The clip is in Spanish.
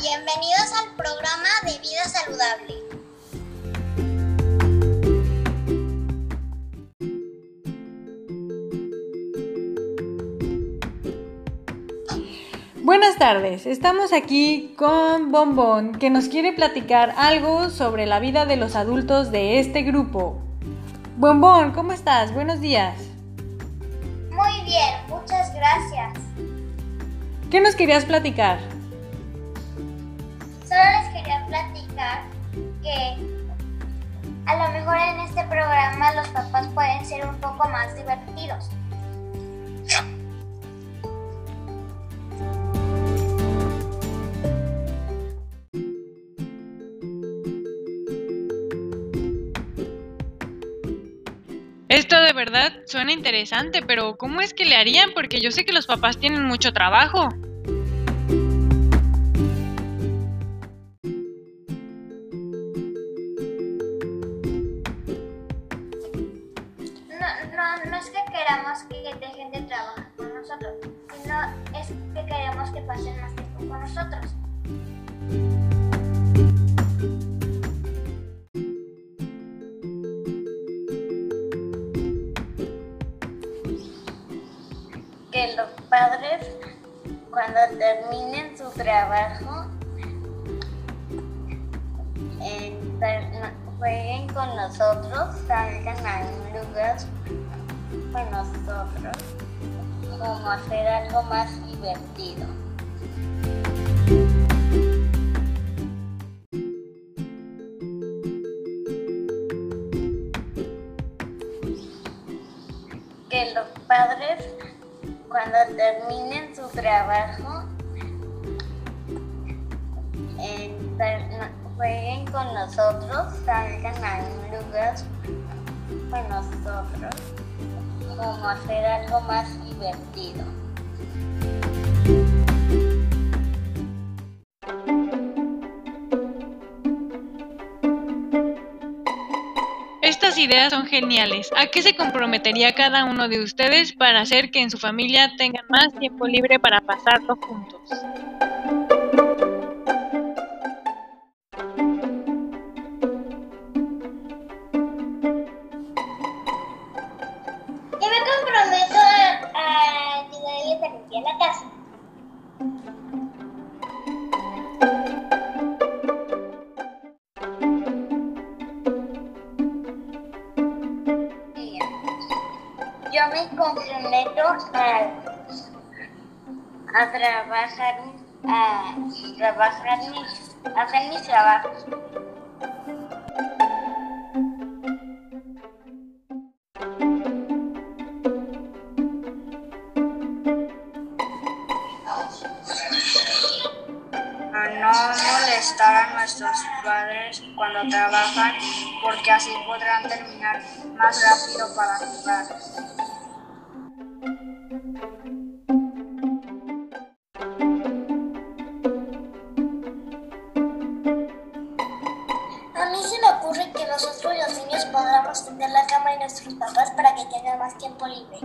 bienvenidos al programa de Vida Saludable. Buenas tardes, estamos aquí con Bombón que nos quiere platicar algo sobre la vida de los adultos de este grupo. Bombón, ¿cómo estás? Buenos días. Muy bien, muchas gracias. ¿Qué nos querías platicar? A lo mejor en este programa los papás pueden ser un poco más divertidos. Esto de verdad suena interesante, pero ¿cómo es que le harían? Porque yo sé que los papás tienen mucho trabajo. Que dejen de trabajar con nosotros, sino es que queremos que pasen más tiempo con nosotros. que los padres cuando terminen su trabajo eh, jueguen con nosotros, salgan a un lugar con nosotros, como hacer algo más divertido. Que los padres cuando terminen su trabajo eh, jueguen con nosotros, salgan a un lugar con nosotros, como hacer algo más divertido. Estas ideas son geniales. ¿A qué se comprometería cada uno de ustedes para hacer que en su familia tengan más tiempo libre para pasarlo juntos? Me comprometo a, a trabajar, a trabajar mis, a hacer mis trabajos. a no molestar a nuestros padres cuando trabajan porque así podrán terminar más rápido para jugar. A mí se me ocurre que nosotros los niños podamos tender la cama de nuestros papás para que tengan más tiempo libre.